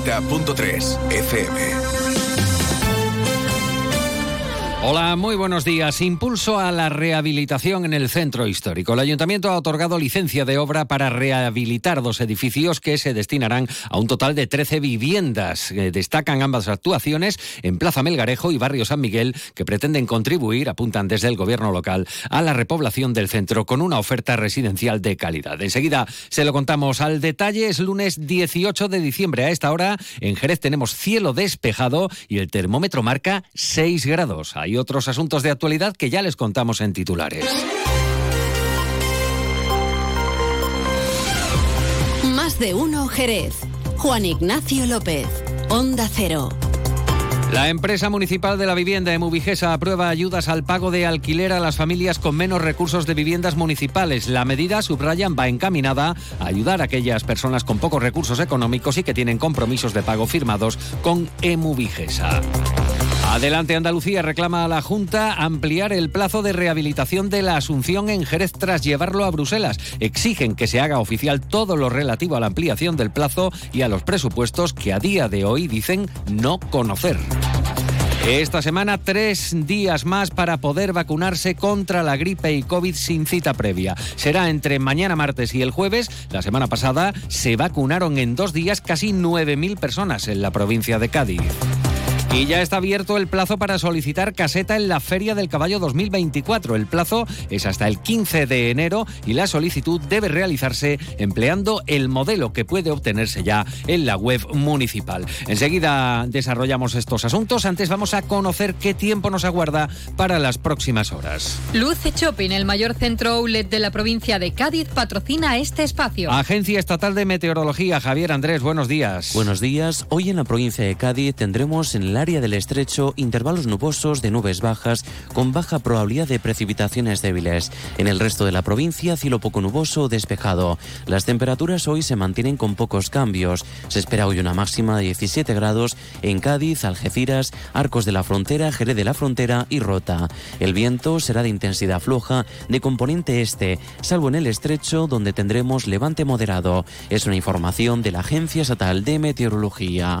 90.3 FM. Hola, muy buenos días. Impulso a la rehabilitación en el centro histórico. El ayuntamiento ha otorgado licencia de obra para rehabilitar dos edificios que se destinarán a un total de 13 viviendas. Eh, destacan ambas actuaciones en Plaza Melgarejo y Barrio San Miguel que pretenden contribuir, apuntan desde el gobierno local, a la repoblación del centro con una oferta residencial de calidad. Enseguida se lo contamos al detalle. Es lunes 18 de diciembre. A esta hora en Jerez tenemos cielo despejado y el termómetro marca 6 grados y otros asuntos de actualidad que ya les contamos en titulares. Más de uno Jerez. Juan Ignacio López. Onda Cero. La empresa municipal de la vivienda Emubigesa aprueba ayudas al pago de alquiler a las familias con menos recursos de viviendas municipales. La medida, subrayan, va encaminada a ayudar a aquellas personas con pocos recursos económicos y que tienen compromisos de pago firmados con Emubigesa. Adelante Andalucía reclama a la Junta ampliar el plazo de rehabilitación de la Asunción en Jerez tras llevarlo a Bruselas. Exigen que se haga oficial todo lo relativo a la ampliación del plazo y a los presupuestos que a día de hoy dicen no conocer. Esta semana tres días más para poder vacunarse contra la gripe y COVID sin cita previa. Será entre mañana martes y el jueves. La semana pasada se vacunaron en dos días casi 9.000 personas en la provincia de Cádiz. Y ya está abierto el plazo para solicitar caseta en la Feria del Caballo 2024. El plazo es hasta el 15 de enero y la solicitud debe realizarse empleando el modelo que puede obtenerse ya en la web municipal. Enseguida desarrollamos estos asuntos. Antes vamos a conocer qué tiempo nos aguarda para las próximas horas. Luce Shopping, el mayor centro outlet de la provincia de Cádiz, patrocina este espacio. Agencia Estatal de Meteorología, Javier Andrés, buenos días. Buenos días. Hoy en la provincia de Cádiz tendremos en la área del estrecho intervalos nubosos de nubes bajas con baja probabilidad de precipitaciones débiles. En el resto de la provincia, cielo poco nuboso despejado. Las temperaturas hoy se mantienen con pocos cambios. Se espera hoy una máxima de 17 grados en Cádiz, Algeciras, Arcos de la Frontera, Jerez de la Frontera y Rota. El viento será de intensidad floja de componente este, salvo en el estrecho donde tendremos levante moderado. Es una información de la Agencia Estatal de Meteorología.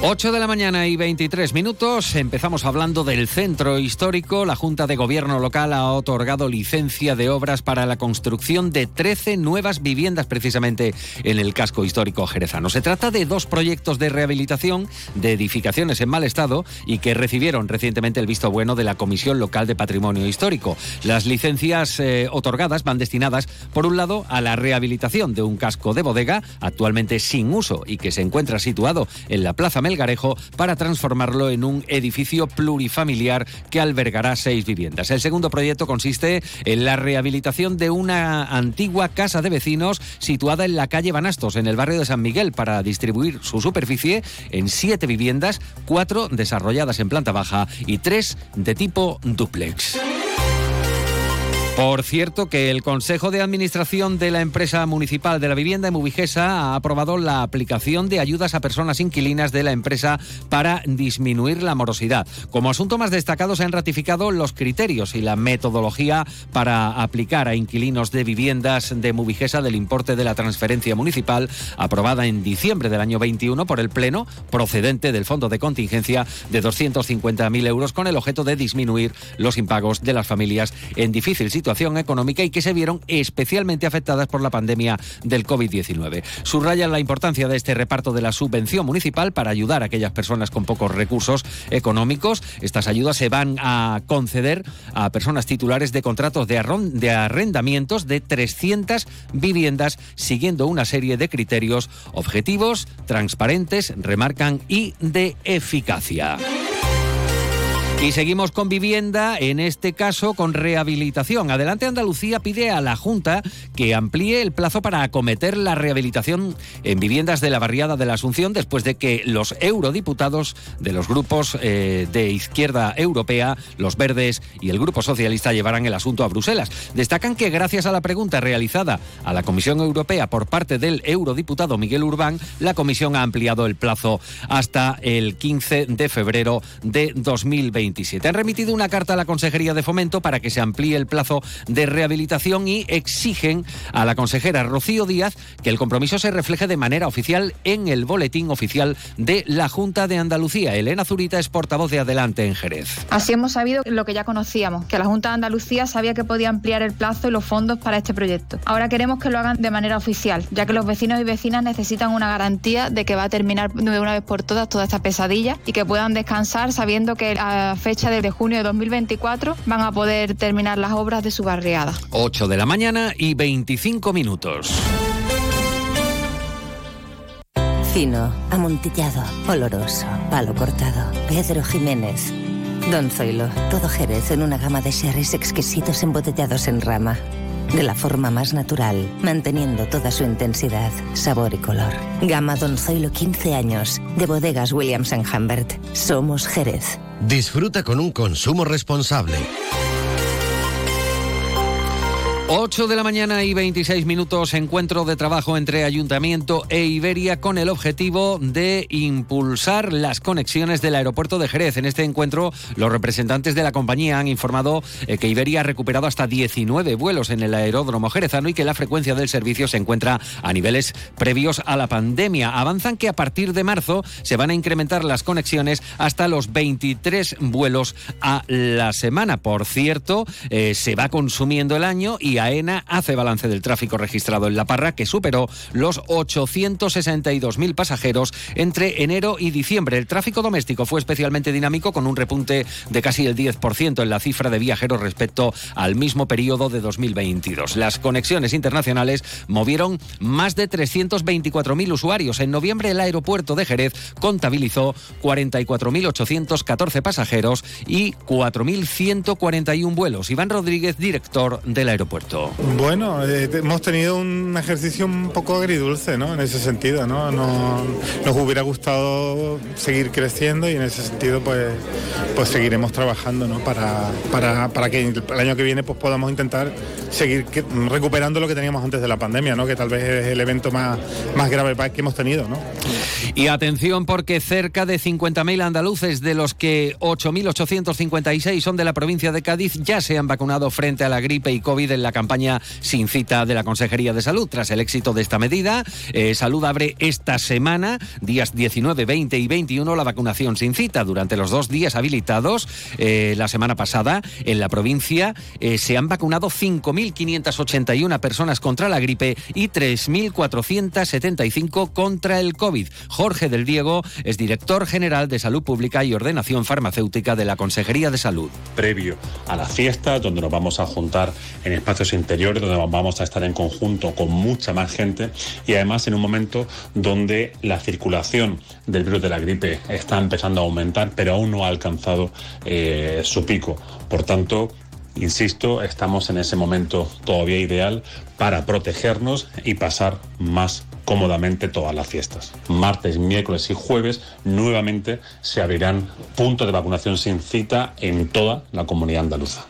8 de la mañana y 23 minutos. Empezamos hablando del centro histórico. La Junta de Gobierno local ha otorgado licencia de obras para la construcción de 13 nuevas viviendas precisamente en el casco histórico jerezano. Se trata de dos proyectos de rehabilitación de edificaciones en mal estado y que recibieron recientemente el visto bueno de la Comisión Local de Patrimonio Histórico. Las licencias eh, otorgadas van destinadas, por un lado, a la rehabilitación de un casco de bodega actualmente sin uso y que se encuentra situado en la Plaza Melgarejo para transformarlo en un edificio plurifamiliar que albergará seis viviendas. El segundo proyecto consiste en la rehabilitación de una antigua casa de vecinos situada en la calle Banastos, en el barrio de San Miguel, para distribuir su superficie en siete viviendas, cuatro desarrolladas en planta baja y tres de tipo duplex. Por cierto, que el Consejo de Administración de la empresa municipal de la vivienda Emubigesa ha aprobado la aplicación de ayudas a personas inquilinas de la empresa para disminuir la morosidad. Como asunto más destacado se han ratificado los criterios y la metodología para aplicar a inquilinos de viviendas de Emubigesa del importe de la transferencia municipal aprobada en diciembre del año 21 por el Pleno procedente del Fondo de Contingencia de 250.000 euros con el objeto de disminuir los impagos de las familias en difícil situación económica y que se vieron especialmente afectadas por la pandemia del COVID-19. Subrayan la importancia de este reparto de la subvención municipal para ayudar a aquellas personas con pocos recursos económicos. Estas ayudas se van a conceder a personas titulares de contratos de, de arrendamientos de 300 viviendas siguiendo una serie de criterios objetivos, transparentes, remarcan y de eficacia. Y seguimos con vivienda, en este caso con rehabilitación. Adelante Andalucía pide a la Junta que amplíe el plazo para acometer la rehabilitación en viviendas de la barriada de la Asunción después de que los eurodiputados de los grupos eh, de izquierda europea, los verdes y el Grupo Socialista llevaran el asunto a Bruselas. Destacan que gracias a la pregunta realizada a la Comisión Europea por parte del eurodiputado Miguel Urbán, la Comisión ha ampliado el plazo hasta el 15 de febrero de 2020. Han remitido una carta a la Consejería de Fomento para que se amplíe el plazo de rehabilitación y exigen a la consejera Rocío Díaz que el compromiso se refleje de manera oficial en el boletín oficial de la Junta de Andalucía. Elena Zurita es portavoz de Adelante en Jerez. Así hemos sabido lo que ya conocíamos, que la Junta de Andalucía sabía que podía ampliar el plazo y los fondos para este proyecto. Ahora queremos que lo hagan de manera oficial, ya que los vecinos y vecinas necesitan una garantía de que va a terminar de una vez por todas toda esta pesadilla y que puedan descansar sabiendo que a fecha de junio de 2024 van a poder terminar las obras de su barriada. 8 de la mañana y 25 minutos. Fino, amontillado, oloroso, palo cortado. Pedro Jiménez. Don Zoilo, todo Jerez en una gama de sherries exquisitos embotellados en rama. De la forma más natural, manteniendo toda su intensidad, sabor y color. Gama Don Zoilo 15 años, de bodegas Williams ⁇ Humbert. Somos Jerez. Disfruta con un consumo responsable. 8 de la mañana y 26 minutos, encuentro de trabajo entre Ayuntamiento e Iberia con el objetivo de impulsar las conexiones del aeropuerto de Jerez. En este encuentro, los representantes de la compañía han informado eh, que Iberia ha recuperado hasta 19 vuelos en el aeródromo jerezano y que la frecuencia del servicio se encuentra a niveles previos a la pandemia. Avanzan que a partir de marzo se van a incrementar las conexiones hasta los 23 vuelos a la semana. Por cierto, eh, se va consumiendo el año y AENA hace balance del tráfico registrado en La Parra, que superó los 862.000 pasajeros entre enero y diciembre. El tráfico doméstico fue especialmente dinámico, con un repunte de casi el 10% en la cifra de viajeros respecto al mismo periodo de 2022. Las conexiones internacionales movieron más de 324.000 usuarios. En noviembre, el aeropuerto de Jerez contabilizó 44.814 pasajeros y 4.141 vuelos. Iván Rodríguez, director del aeropuerto. Bueno, eh, hemos tenido un ejercicio un poco agridulce, ¿no? En ese sentido, ¿no? Nos hubiera gustado seguir creciendo y en ese sentido, pues, pues seguiremos trabajando, ¿no? Para, para, para que el año que viene, pues podamos intentar seguir recuperando lo que teníamos antes de la pandemia, ¿no? Que tal vez es el evento más, más grave que hemos tenido, ¿no? Y atención porque cerca de 50.000 andaluces, de los que 8.856 son de la provincia de Cádiz, ya se han vacunado frente a la gripe y COVID en la campaña sin cita de la Consejería de Salud. Tras el éxito de esta medida, eh, Salud abre esta semana, días 19, 20 y 21, la vacunación sin cita. Durante los dos días habilitados, eh, la semana pasada, en la provincia eh, se han vacunado 5.581 personas contra la gripe y 3.475 contra el COVID. Jorge del Diego es director general de Salud Pública y Ordenación Farmacéutica de la Consejería de Salud. Previo a la fiesta, donde nos vamos a juntar en espacios interiores donde vamos a estar en conjunto con mucha más gente y además en un momento donde la circulación del virus de la gripe está empezando a aumentar pero aún no ha alcanzado eh, su pico. Por tanto, insisto, estamos en ese momento todavía ideal para protegernos y pasar más cómodamente todas las fiestas. Martes, miércoles y jueves nuevamente se abrirán puntos de vacunación sin cita en toda la comunidad andaluza.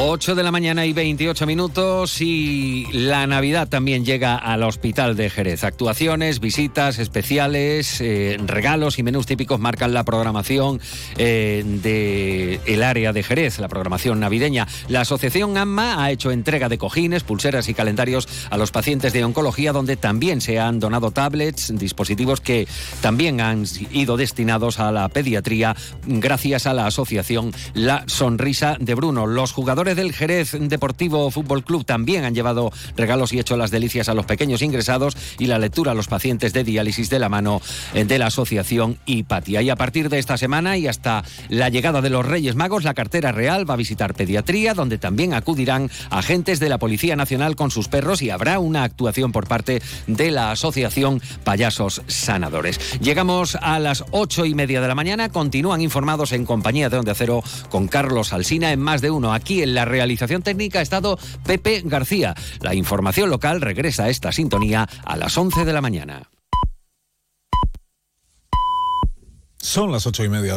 8 de la mañana y 28 minutos y la Navidad también llega al Hospital de Jerez. Actuaciones, visitas especiales, eh, regalos y menús típicos marcan la programación eh, del área de Jerez, la programación navideña. La Asociación AMMA ha hecho entrega de cojines, pulseras y calendarios a los pacientes de oncología, donde también se han donado tablets, dispositivos que también han ido destinados a la pediatría gracias a la asociación La Sonrisa de Bruno. Los jugadores del Jerez Deportivo Fútbol Club también han llevado regalos y hecho las delicias a los pequeños ingresados y la lectura a los pacientes de diálisis de la mano eh, de la asociación Hipatia. Y a partir de esta semana y hasta la llegada de los Reyes Magos, la cartera real va a visitar pediatría, donde también acudirán agentes de la Policía Nacional con sus perros y habrá una actuación por parte de la asociación Payasos Sanadores. Llegamos a las ocho y media de la mañana. Continúan informados en compañía de Onda Cero con Carlos Alsina en más de uno. Aquí en la realización técnica ha estado Pepe García. La información local regresa a esta sintonía a las 11 de la mañana. Son las ocho y media de la